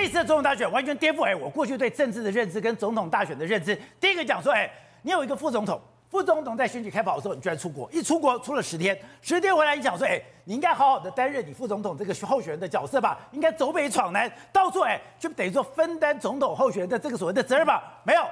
这次的总统大选完全颠覆哎，我过去对政治的认知跟总统大选的认知。第一个讲说，哎，你有一个副总统，副总统在选举开跑的时候，你居然出国，一出国出了十天，十天回来你讲说，哎，你应该好好的担任你副总统这个候选人的角色吧，应该走北闯南，到处哎，就等于说分担总统候选人的这个所谓的责任吧？没有。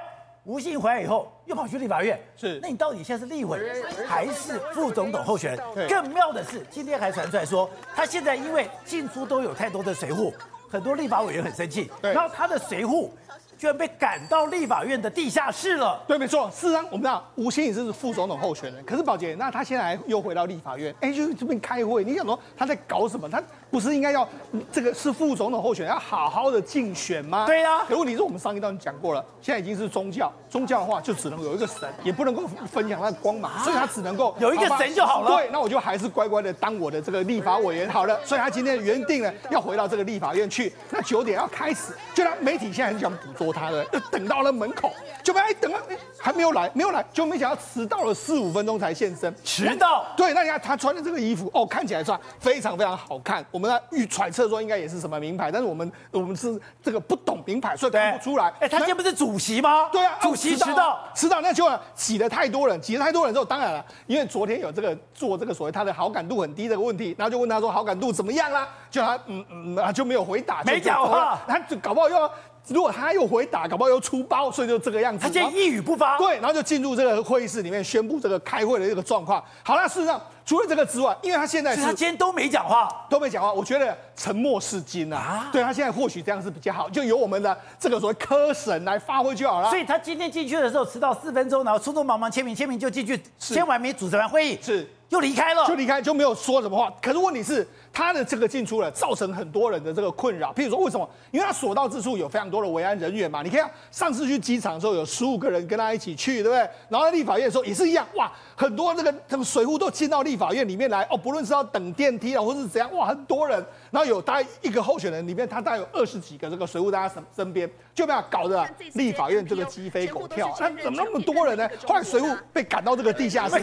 吴信回来以后，又跑去立法院。是，那你到底现在是立委还是副总统候选人？更妙的是，今天还传出来说，他现在因为进出都有太多的随扈，很多立法委员很生气。然后他的随扈居然被赶到立法院的地下室了。对，没错。事实上，我们知道吴欣颖是副总统候选人，可是宝杰，那他现在又回到立法院，哎，就这边开会。你想说他在搞什么？他？不是应该要这个是副总统候选人要好好的竞选吗？对呀、啊。可问题是我们上一段讲过了，现在已经是宗教，宗教的话就只能有一个神，也不能够分享他的光芒，所以他只能够有一个神就好了。对，那我就还是乖乖的当我的这个立法委员好了。所以他今天原定呢要回到这个立法院去，那九点要开始，就让媒体现在很想捕捉他的，就等到了门口，就被哎等啊，还没有来，没有来，就没想到迟到了四五分钟才现身，迟到。对，那你看他穿的这个衣服哦，看起来算非常非常好看。我们预揣测说应该也是什么名牌，但是我们我们是这个不懂名牌，所以看不出来。哎，他今天不是主席吗？对啊，主席迟到，迟到，那就挤了太多人，挤了太多人之后，当然了，因为昨天有这个做这个所谓他的好感度很低这个问题，然后就问他说好感度怎么样啦？就他嗯嗯就没有回答，没讲话，他就搞不好又要。如果他又回打，搞不好又出包，所以就这个样子。他今天一语不发，对，然后就进入这个会议室里面宣布这个开会的这个状况。好了，事实上除了这个之外，因为他现在是，是他今天都没讲话，都没讲话。我觉得沉默是金啊。啊对他现在或许这样是比较好，就由我们的这个所谓科审来发挥就好了。所以他今天进去的时候迟到四分钟，然后匆匆忙忙签名，签名就进去，签完名主持完会议，是又离开了，就离开就没有说什么话。可是问题是。他的这个进出了，造成很多人的这个困扰。譬如说，为什么？因为他所到之处有非常多的维安人员嘛。你看，上次去机场的时候，有十五个人跟他一起去，对不对？然后在立法院的时候也是一样，哇，很多这个这个随扈都进到立法院里面来。哦，不论是要等电梯啊，或是怎样，哇，很多人。然后有大概一个候选人里面，他大概有二十几个这个随扈在他身身边，就被他搞得立法院这个鸡飞狗跳。那怎么那么多人呢？后来随扈被赶到这个地下室，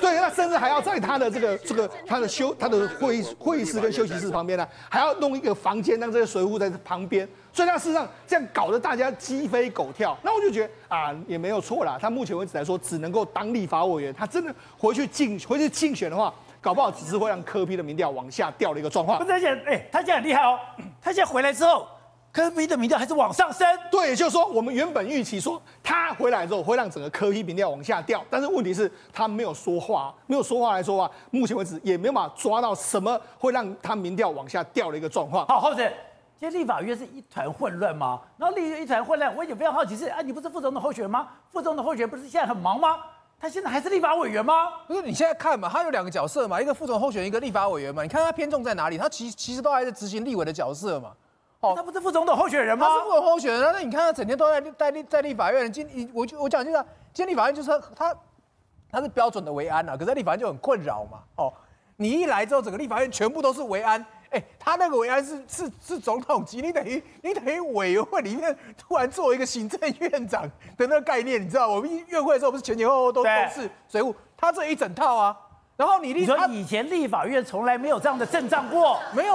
对，那甚至还要在他的这个这个 他的休他的会议会议室跟休息室旁边呢，还要弄一个房间让这些水务在旁边。所以他事实上这样搞得大家鸡飞狗跳。那我就觉得啊，也没有错啦。他目前为止来说，只能够当立法委员。他真的回去竞回去竞选的话。搞不好只是会让柯 P 的民调往下掉的一个状况。不是，而且，哎，他现在很厉害哦。他现在回来之后，柯 P 的民调还是往上升。对，也就是说，我们原本预期说他回来之后会让整个柯 P 民调往下掉，但是问题是，他没有说话，没有说话来说话，目前为止也没有办法抓到什么会让他民调往下掉的一个状况。好，后子，今天立法院是一团混乱吗？然后立院一团混乱，我也非常好奇是啊，你不是副总统候选人吗？副总统候选人不是现在很忙吗？他现在还是立法委员吗？不是，你现在看嘛，他有两个角色嘛，一个副总候选人，一个立法委员嘛。你看他偏重在哪里？他其实其实都还在执行立委的角色嘛。哦，他不是副总统候选人吗？他是副总候选人啊。那你看他整天都在在立在立法院。今我我讲就是，今天立法院就是他他，是标准的维安啊，可是在立法院就很困扰嘛。哦，你一来之后，整个立法院全部都是维安。哎，他那个维安是是是总统级，你等于你等于委员会里面突然做一个行政院长的那个概念，你知道？我们院会的时候不是前前后后都都是水务，他这一整套啊。然后你说以前立法院从来没有这样的阵仗过，没有，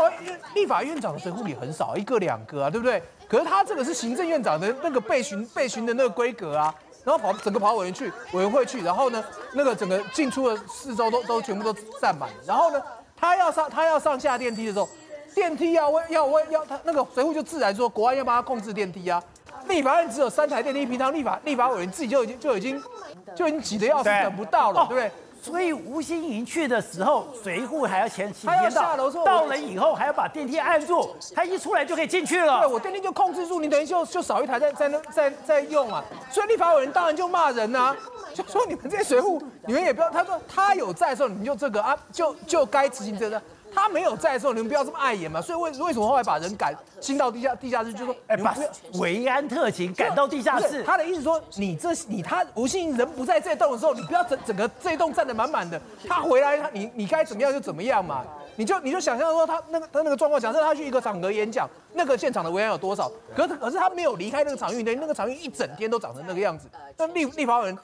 立法院长的随扈也很少，一个两个啊，对不对？可是他这个是行政院长的那个备询备询的那个规格啊，然后跑整个跑委员去委员会去，然后呢，那个整个进出的四周都都全部都站满，然后呢。他要上，他要上下电梯的时候，电梯要问要问要他那个随扈就自然说，国安要帮他控制电梯啊。立法院只有三台电梯，平常立法立法委员自己就已经就已经就已经挤得要死，等不到了，对不对？所以吴欣盈去的时候，随扈还要前起天到，到了以后还要把电梯按住，他一出来就可以进去了。对，我电梯就控制住，你等于就就少一台在在那在在用啊。所以立法委员当然就骂人啊。就说你们这些随扈，你们也不要。他说他有在的时候，你们就这个啊，就就该执行这个。他没有在的时候，你们不要这么碍眼嘛。所以为为什么后来把人赶进到地下地下室，就说哎，把维安特勤赶到地下室。他的意思说，你这你他吴信人不在这栋的时候，你不要整整个这栋站得满满的。他回来，他你你该怎么样就怎么样嘛。你就你就想象说他那个他那个状况，假设他去一个场合演讲，那个现场的维安有多少？可是可是他没有离开那个场域，等于那个场域一整天都长成那个样子。那立立法委员。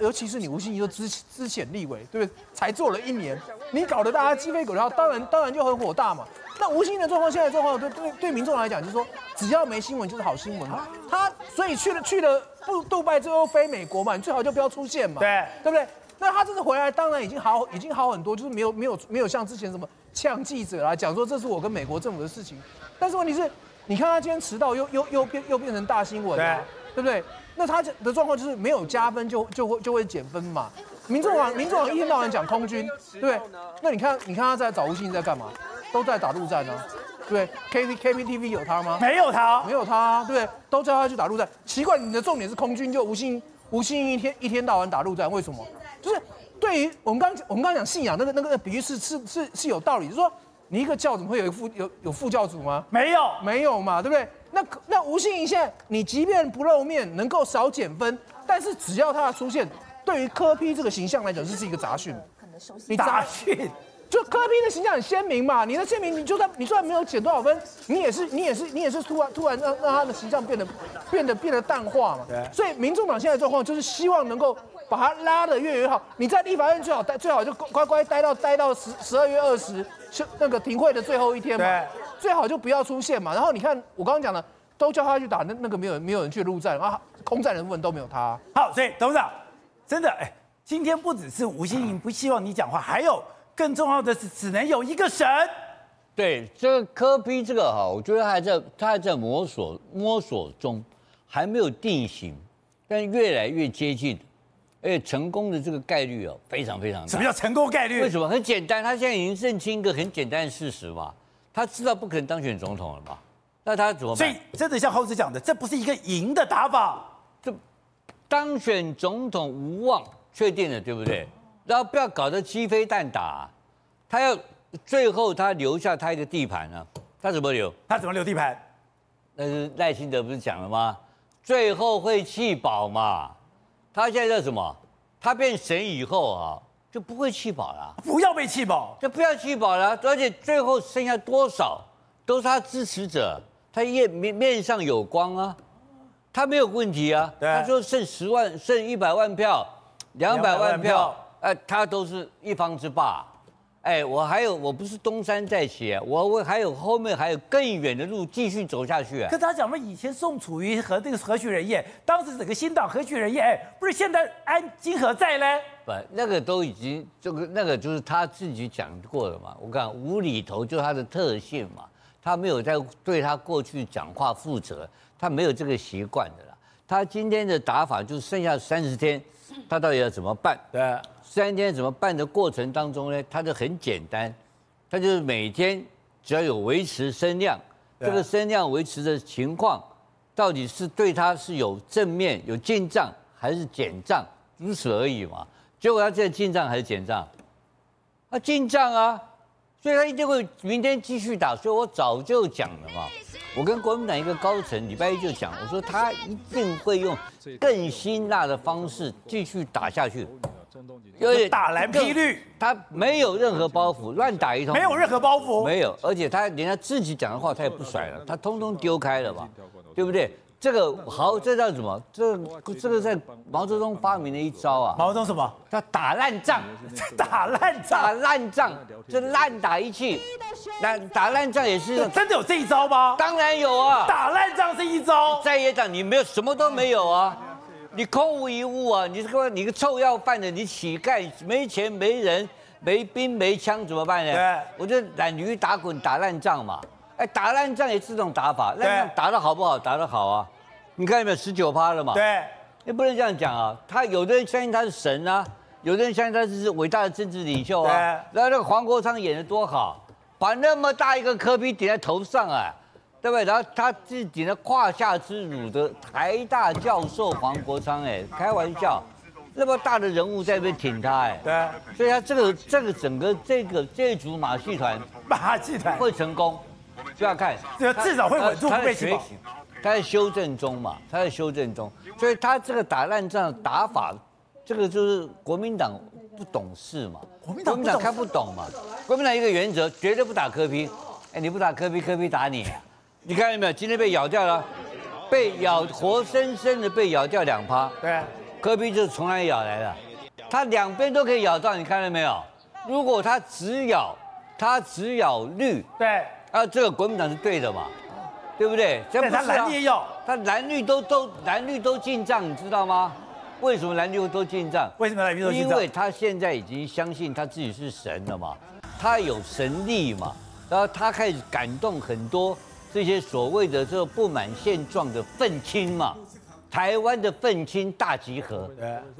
尤其是你吴欣怡都资资浅立委，对不对？才做了一年，你搞得大家鸡飞狗跳，当然当然就很火大嘛。那吴欣怡的状况，现在状况对对对民众来讲，就是说只要没新闻就是好新闻嘛。他所以去了去了不杜拜之后飞美国嘛，你最好就不要出现嘛，对对不对？那他这次回来，当然已经好已经好很多，就是没有没有没有像之前什么呛记者啦，讲说这是我跟美国政府的事情。但是问题是，你看他今天迟到又又又变又变成大新闻，对对不对？那他的状况就是没有加分就就会就会减分嘛。民众党民众党一天到晚讲空军，对不对？那你看你看他在找吴欣在干嘛？都在打陆战呢、啊，对不对？K P K P T V 有他吗？没有他，没有他、啊，对不对？都叫他去打陆战。奇怪，你的重点是空军，就吴欣吴欣一天一天到晚打陆战，为什么？就是对于我们刚我们刚讲信仰那个那个比喻是是是是有道理，就是说你一个教怎么会有一副有有副教主吗？没有，没有嘛，对不对？那那吴欣盈现在你即便不露面，能够少减分，但是只要他的出现，对于柯 P 这个形象来讲，这是一个杂讯。你杂讯，就柯 P 的形象很鲜明嘛，你的鲜明，你就算你就算没有减多少分，你也是你也是你也是突然突然让让他的形象变得变得变得淡化嘛。对。所以民众党现在状况就是希望能够。把他拉得越越好，你在立法院最好待，最好就乖乖待到待到十十二月二十，是那个停会的最后一天嘛。对。最好就不要出现嘛。然后你看我刚刚讲的，都叫他去打那那个没有人没有人去陆战啊，空战的部分都没有他。好，所以董事长真的哎，今天不只是吴欣颖不希望你讲话，还有更重要的是只能有一个神。对，这个科比这个哈，我觉得还在他还在摸索摸索中，还没有定型，但越来越接近。而且成功的这个概率哦，非常非常大。什么叫成功概率？为什么？很简单，他现在已经认清一个很简单的事实嘛，他知道不可能当选总统了嘛，那他怎么办？所以真的像猴子讲的，这不是一个赢的打法，这当选总统无望，确定了，对不对？然后不要搞得鸡飞蛋打，他要最后他留下他一个地盘呢，他怎么留？他怎么留地盘？那是赖清德不是讲了吗？最后会弃保嘛。他现在叫什么？他变神以后啊，就不会气饱了。不要被气饱，就不要气饱了。而且最后剩下多少，都是他支持者，他面面面上有光啊，他没有问题啊。他说剩十万，剩一百万票，两百万票，哎，他都是一方之霸。哎，我还有，我不是东山再起，我我还有后面还有更远的路继续走下去啊。可他讲嘛，以前宋楚瑜和这个何许人也，当时整个新党何许人也，哎，不是现在安金何在嘞？不，那个都已经这个那个就是他自己讲过了嘛。我讲无厘头就是他的特性嘛，他没有在对他过去讲话负责，他没有这个习惯的啦。他今天的打法就是剩下三十天，他到底要怎么办？对。三天怎么办的过程当中呢？他就很简单，他就是每天只要有维持声量，这个声量维持的情况，到底是对他是有正面有进账还是减账，如此而已嘛。结果他现在进账还是减账？啊，进账啊，所以他一定会明天继续打。所以我早就讲了嘛，我跟国民党一个高层礼拜一就讲，我说他一定会用更辛辣的方式继续打下去。因为打蓝批绿，他没有任何包袱，乱打一通，没有任何包袱，没有，而且他连他自己讲的话他也不甩了，他通通丢开了吧，对不对？这个好，这叫什么？这这个在毛泽东发明的一招啊。毛泽东什么？叫打烂仗，打烂仗，打烂仗，这烂打一气，那打烂仗也是真的有这一招吗？当然有啊，打烂仗是一招，在野党你没有什么都没有啊。你空无一物啊！你这个你个臭要饭的，你乞丐没钱没人没兵没枪怎么办呢？对，我就懒驴打滚打烂仗嘛。哎，打烂仗也是这种打法，那打得好不好？打得好啊！你看有没有十九趴了嘛？对，你不能这样讲啊！他有的人相信他是神啊，有的人相信他是伟大的政治领袖啊。对，然后那个黄国昌演的多好，把那么大一个科比顶在头上啊！对不对？然后他自己的胯下之辱的台大教授黄国昌，哎，开玩笑，那么大的人物在那边挺他，哎，对，所以他这个这个整个这个这组马戏团，马戏团会成功，不要看，这至少会稳住被起跑。他在修正中嘛，他在修正中，所以他这个打烂仗打法，这个就是国民党不懂事嘛，国民党看不懂嘛，国民党一个原则，绝对不打科批哎，你不打科批，科批打你。你看到没有？今天被咬掉了，被咬活生生的被咬掉两趴。对，科批就是从哪里咬来的？他两边都可以咬到，你看到没有？如果他只咬，他只咬绿，对，啊，这个国民党是对的嘛，对不对？这不是、啊、他蓝绿也有，他蓝绿都都蓝绿都进账，你知道吗？为什么蓝绿都进账？为什么蓝绿都进账？因为他现在已经相信他自己是神了嘛，他有神力嘛，然后他开始感动很多这些所谓的这个不满现状的愤青嘛。台湾的愤青大集合，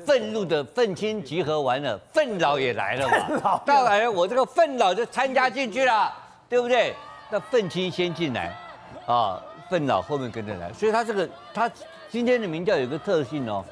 愤怒的愤青集合完了，愤老也来了嘛。当然，我这个愤老就参加进去了，对不对？那愤青先进来，啊，愤老后面跟着来。所以他这个他今天的民调有个特性哦，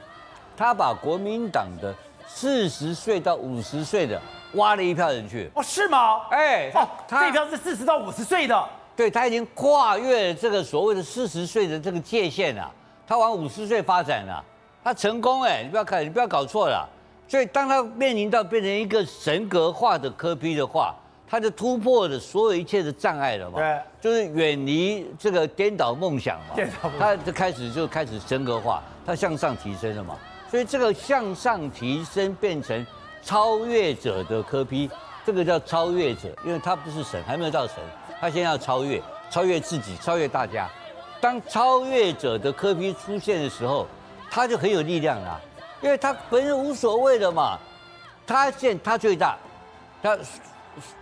他把国民党的四十岁到五十岁的挖了一票人去。哦，是吗？哎，哦，这一票是四十到五十岁的。对，他已经跨越了这个所谓的四十岁的这个界限了。他往五十岁发展了，他成功哎，你不要看，你不要搞错了。所以当他面临到变成一个神格化的科批的话，他就突破了所有一切的障碍了嘛。对，就是远离这个颠倒梦想嘛。颠倒。他就开始就开始神格化，他向上提升了嘛。所以这个向上提升变成超越者的科批这个叫超越者，因为他不是神，还没有到神，他现在要超越，超越自己，超越大家。当超越者的科批出现的时候，他就很有力量了，因为他本身无所谓的嘛，他现他最大，他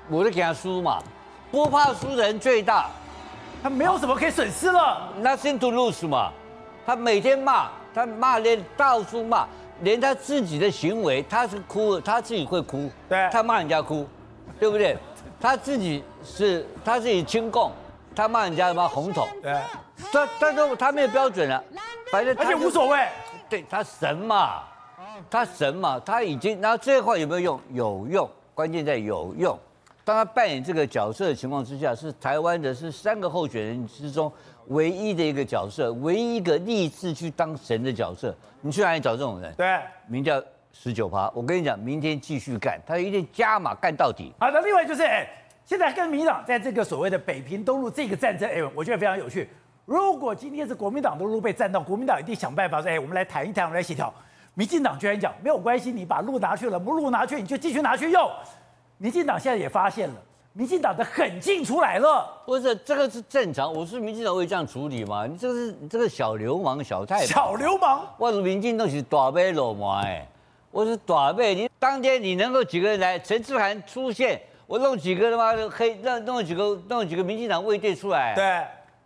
我就给他输嘛，不怕输的人最大，他没有什么可以损失了，nothing to lose 嘛，他每天骂，他骂连到处骂，连他自己的行为，他是哭，他自己会哭，对，他骂人家哭，对不对？他自己是他自己亲共，他骂人家什么红统，对。他他说他没有标准了，反正而且无所谓，对他神嘛，他神嘛，他已经，然后这话有没有用？有用，关键在有用。当他扮演这个角色的情况之下，是台湾的是三个候选人之中唯一的一个角色，唯一一个立志去当神的角色。你去哪里找这种人？对，名叫十九趴。我跟你讲，明天继续干，他一定加码干到底。好的，另外就是，哎，现在跟民进党在这个所谓的北平东路这个战争，哎，我觉得非常有趣。如果今天是国民党的路被占到，国民党一定想办法说：“哎，我们来谈一谈，我们来协调。”民进党居然讲没有关系，你把路拿去了，不路拿去，你就继续拿去用。民进党现在也发现了，民进党的狠劲出来了。不是这个是正常，我是民进党会这样处理吗？你这个是你这个小流氓、小太小流氓，我是民进党是大尾鲈鳗哎，我是大尾。你当天你能够几个人来？陈志涵出现，我弄几个他妈的黑，弄弄几个弄几个民进党卫队出来。对。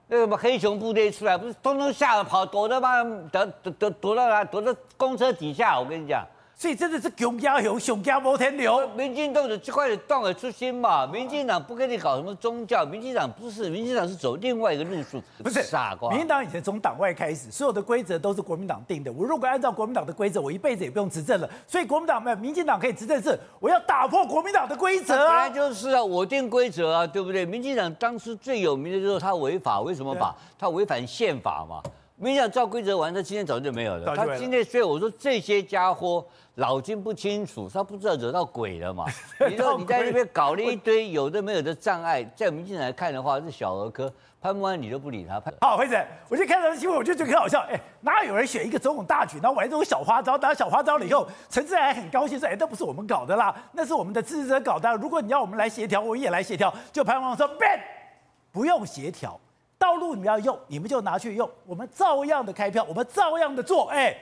那什么黑熊部队出来，不是通通吓得跑，躲到嘛，躲躲躲躲到哪？躲到公车底下。我跟你讲。所以真的是熊加熊，熊家摩天流。民进党的这块的动而出心嘛，民进党不跟你搞什么宗教，民进党不是，民进党是走另外一个路数。不是傻瓜。民进党以前从党外开始，所有的规则都是国民党定的。我如果按照国民党的规则，我一辈子也不用执政了。所以国民党没有，民进党可以执政是，我要打破国民党的规则啊。本来就是啊，我定规则啊，对不对？民进党当时最有名的就是他违法，为什么法？他违反宪法嘛。民进党照规则玩，他今天早就没有了。他今天所以我说这些家伙。脑筋不清楚，他不知道惹到鬼了嘛？你说你在那边搞了一堆有的没有。的障碍，在民进党来看的话是小儿科。潘孟安你都不理他。好，辉子，我就看到新闻，我就觉得很好笑。哎，哪有人选一个总统大选，然后玩这种小花招？打小花招了以后，陈志还很高兴说：“哎，那不是我们搞的啦，那是我们的支持者搞的。如果你要我们来协调，我也来协调。”就潘孟安说：“Ben，不用协调，你们要用，你们就拿去用，我们照样的开票，我们照样的做。”哎。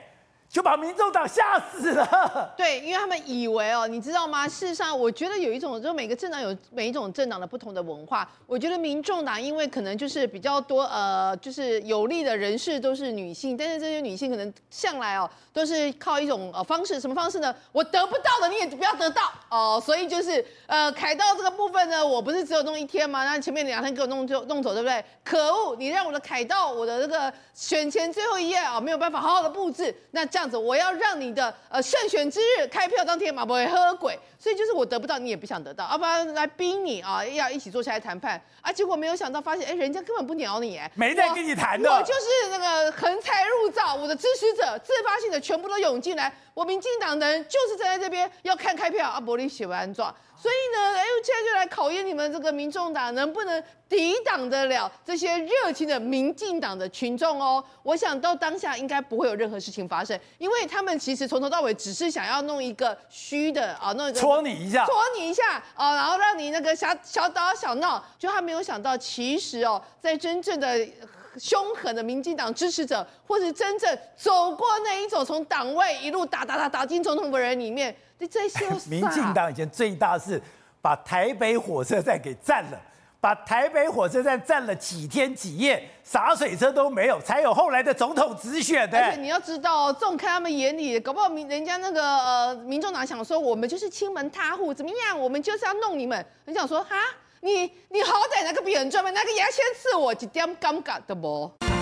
就把民众党吓死了。对，因为他们以为哦，你知道吗？事实上，我觉得有一种，就每个政党有每一种政党的不同的文化。我觉得民众党因为可能就是比较多呃，就是有利的人士都是女性，但是这些女性可能向来哦都是靠一种呃方式，什么方式呢？我得不到的你也不要得到哦，所以就是呃凯道这个部分呢，我不是只有弄一天吗？那前面两天给我弄就弄走，对不对？可恶，你让我的凯道，我的这个选前最后一页啊，没有办法好好的布置，那。这样子，我要让你的呃胜选之日开票当天马不会喝鬼，所以就是我得不到，你也不想得到，要不然来逼你啊，要一起坐下来谈判。啊，结果没有想到发现，哎，人家根本不鸟你，哎，没在跟你谈的，我就是那个横财入灶，我的支持者自发性的全部都涌进来，我民进党的人就是站在这边要看开票。啊，伯你写完状，所以呢，哎，现在就来考验你们这个民众党能不能抵挡得了这些热情的民进党的群众哦。我想到当下应该不会有任何事情发生，因为他们其实从头到尾只是想要弄一个虚的啊，弄一个戳你一下，戳你一下啊，然后让你那个小小打小闹，就他没有想到，其实哦，在真正的。凶狠的民进党支持者，或是真正走过那一种从党外一路打打打打进总统的人里面，你这些 民进党以前最大是把台北火车站给占了，把台北火车站占了几天几夜，洒水车都没有，才有后来的总统直选的。而且你要知道，纵看他们眼里，搞不好民人家那个呃民众党想说，我们就是亲门踏户，怎么样？我们就是要弄你们。很想说哈。你你好歹拿个扁砖嘛，拿个牙签刺我，一点感觉都没？